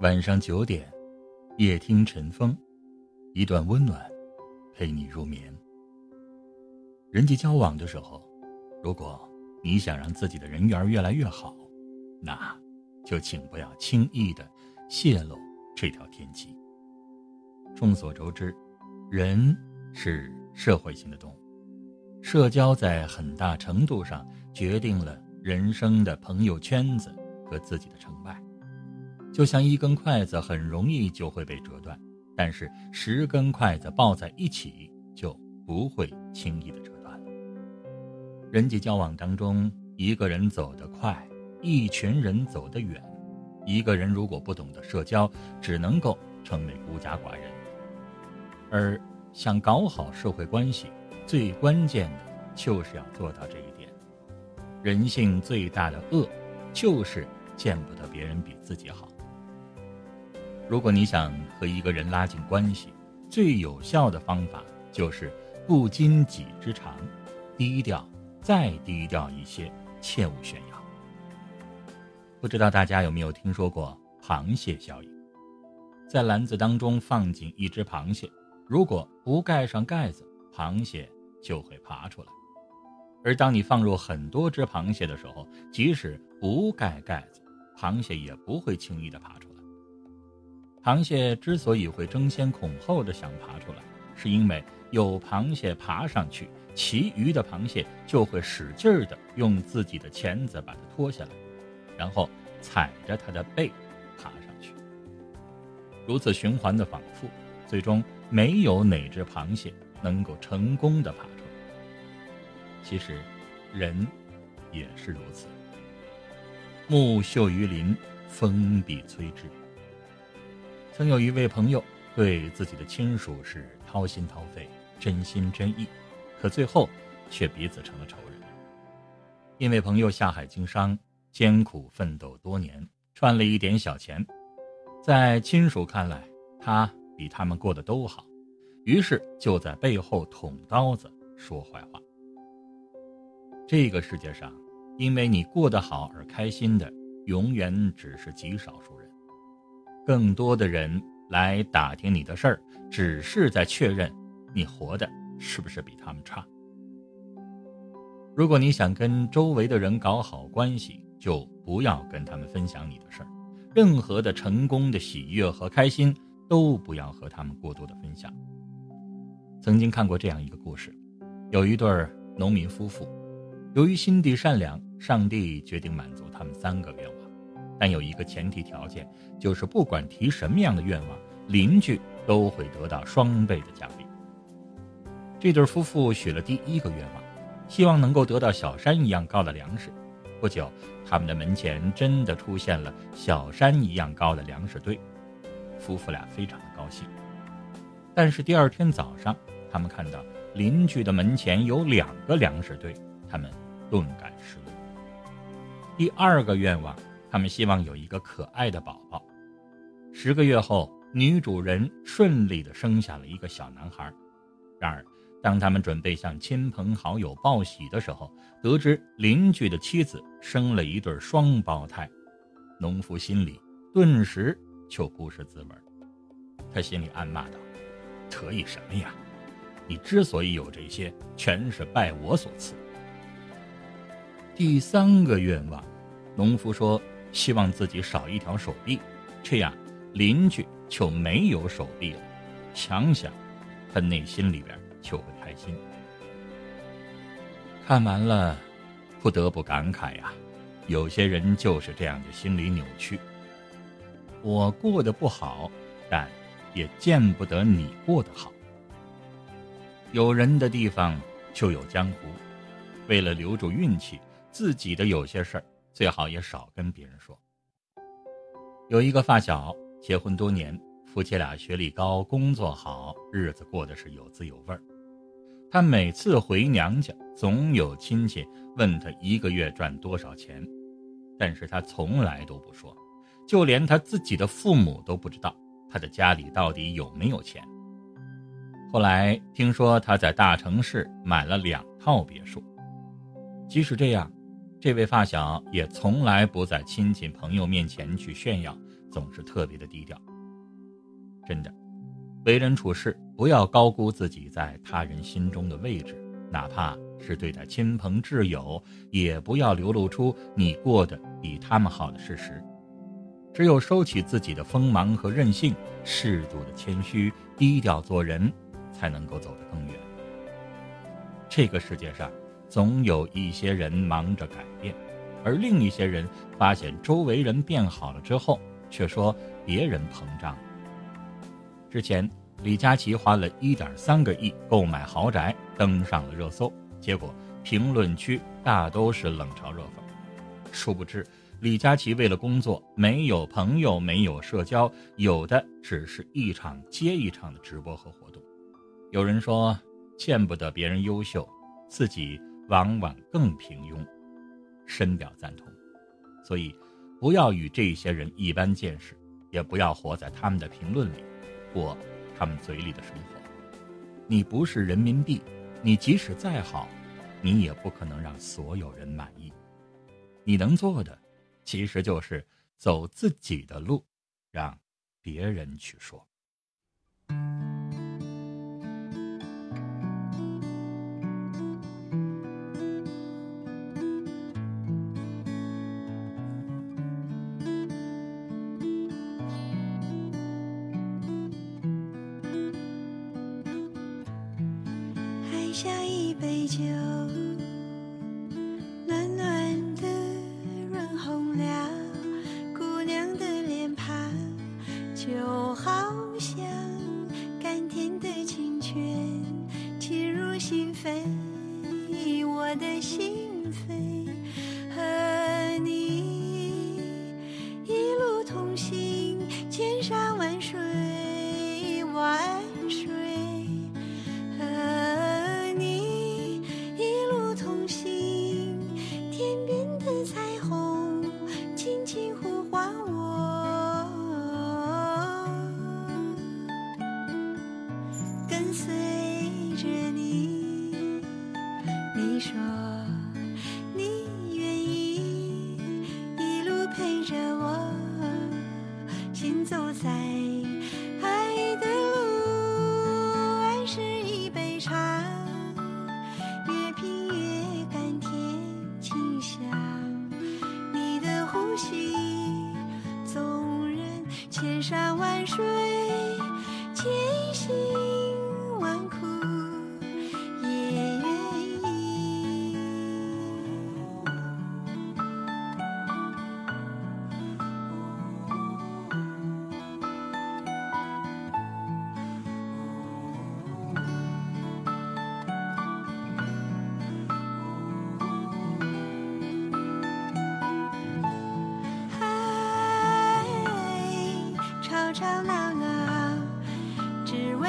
晚上九点，夜听晨风，一段温暖，陪你入眠。人际交往的时候，如果你想让自己的人缘越来越好，那，就请不要轻易的泄露这条天机。众所周知，人是社会性的动物，社交在很大程度上决定了人生的朋友圈子和自己的成败。就像一根筷子很容易就会被折断，但是十根筷子抱在一起就不会轻易的折断了。人际交往当中，一个人走得快，一群人走得远。一个人如果不懂得社交，只能够成为孤家寡人。而想搞好社会关系，最关键的就是要做到这一点。人性最大的恶，就是见不得别人比自己好。如果你想和一个人拉近关系，最有效的方法就是不经己之长，低调，再低调一些，切勿炫耀。不知道大家有没有听说过螃蟹效应？在篮子当中放进一只螃蟹，如果不盖上盖子，螃蟹就会爬出来；而当你放入很多只螃蟹的时候，即使不盖盖子，螃蟹也不会轻易的爬出来。螃蟹之所以会争先恐后的想爬出来，是因为有螃蟹爬上去，其余的螃蟹就会使劲儿的用自己的钳子把它拖下来，然后踩着它的背爬上去。如此循环的反复，最终没有哪只螃蟹能够成功的爬出来。其实，人也是如此。木秀于林，风必摧之。曾有一位朋友对自己的亲属是掏心掏肺、真心真意，可最后却彼此成了仇人。因为朋友下海经商，艰苦奋斗多年，赚了一点小钱，在亲属看来，他比他们过得都好，于是就在背后捅刀子说坏话。这个世界上，因为你过得好而开心的，永远只是极少数人。更多的人来打听你的事儿，只是在确认你活的是不是比他们差。如果你想跟周围的人搞好关系，就不要跟他们分享你的事儿，任何的成功的喜悦和开心都不要和他们过多的分享。曾经看过这样一个故事，有一对农民夫妇，由于心地善良，上帝决定满足他们三个愿望。但有一个前提条件，就是不管提什么样的愿望，邻居都会得到双倍的奖励。这对夫妇许了第一个愿望，希望能够得到小山一样高的粮食。不久，他们的门前真的出现了小山一样高的粮食堆，夫妇俩非常的高兴。但是第二天早上，他们看到邻居的门前有两个粮食堆，他们顿感失落。第二个愿望。他们希望有一个可爱的宝宝。十个月后，女主人顺利的生下了一个小男孩。然而，当他们准备向亲朋好友报喜的时候，得知邻居的妻子生了一对双胞胎，农夫心里顿时就不是滋味。他心里暗骂道：“得意什么呀？你之所以有这些，全是拜我所赐。”第三个愿望，农夫说。希望自己少一条手臂，这样邻居就没有手臂了。想想，他内心里边就会开心。看完了，不得不感慨呀，有些人就是这样的心理扭曲。我过得不好，但也见不得你过得好。有人的地方就有江湖，为了留住运气，自己的有些事儿。最好也少跟别人说。有一个发小结婚多年，夫妻俩学历高，工作好，日子过得是有滋有味儿。他每次回娘家，总有亲戚问他一个月赚多少钱，但是他从来都不说，就连他自己的父母都不知道他的家里到底有没有钱。后来听说他在大城市买了两套别墅，即使这样。这位发小也从来不在亲戚朋友面前去炫耀总是特别的低调。真的，为人处事不要高估自己在他人心中的位置，哪怕是对待亲朋挚友，也不要流露出你过得比他们好的事实。只有收起自己的锋芒和任性，适度的谦虚，低调做人，才能够走得更远。这个世界上，总有一些人忙着改变，而另一些人发现周围人变好了之后，却说别人膨胀。之前，李佳琦花了一点三个亿购买豪宅，登上了热搜，结果评论区大都是冷嘲热讽。殊不知，李佳琦为了工作，没有朋友，没有社交，有的只是一场接一场的直播和活动。有人说，见不得别人优秀，自己往往更平庸，深表赞同。所以，不要与这些人一般见识，也不要活在他们的评论里。过他们嘴里的生活，你不是人民币，你即使再好，你也不可能让所有人满意。你能做的，其实就是走自己的路，让别人去说。下一杯酒，山万水，吵吵闹闹只为